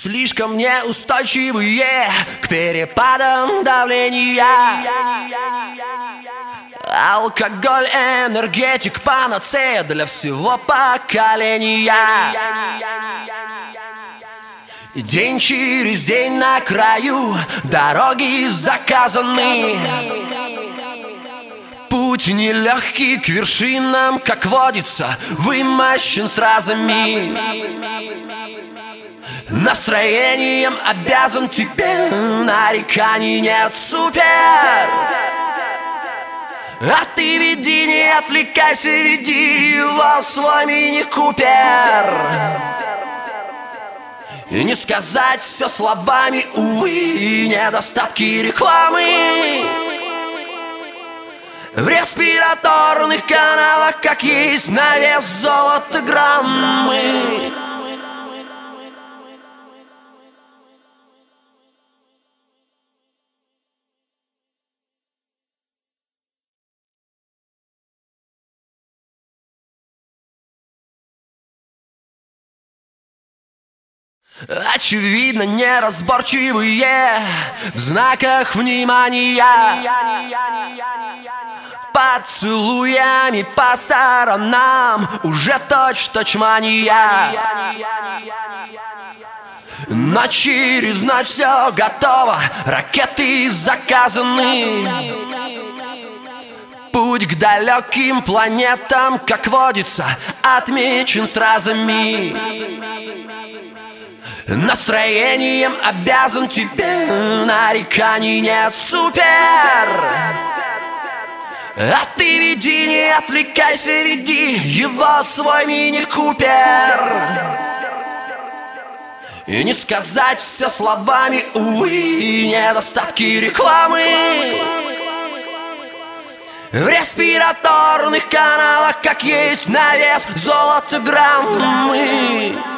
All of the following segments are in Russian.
Слишком неустойчивые к перепадам давления. Алкоголь, энергетик, панацея для всего поколения. День через день на краю дороги заказаны. Путь нелегкий к вершинам, как водится, вымощен стразами Настроением обязан тебе, нареканий нет, супер! А ты веди, не отвлекайся, веди его свой мини-купер И не сказать все словами, увы, недостатки рекламы. В респираторных каналах, как есть на вес золота Очевидно неразборчивые. В знаках внимания. Поцелуями по сторонам. Уже точь-точь мания. Но через ночь все готово, ракеты заказаны. Путь к далеким планетам, как водится, отмечен стразами Настроением обязан тебе Нареканий нет, супер! А ты веди, не отвлекайся, веди Его свой мини-купер. И не сказать все словами, увы Недостатки рекламы. В респираторных каналах, как есть на вес золото граммы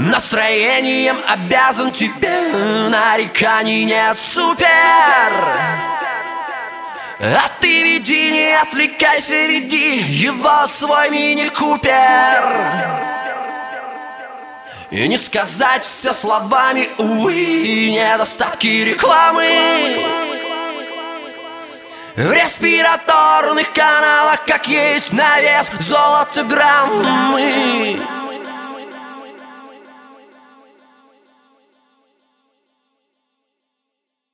Настроением обязан тебе Нареканий нет, супер! А ты веди, не отвлекайся, веди Его свой мини-купер. И не сказать все словами, увы Недостатки рекламы. В респираторных каналах, как есть на вес золото граммы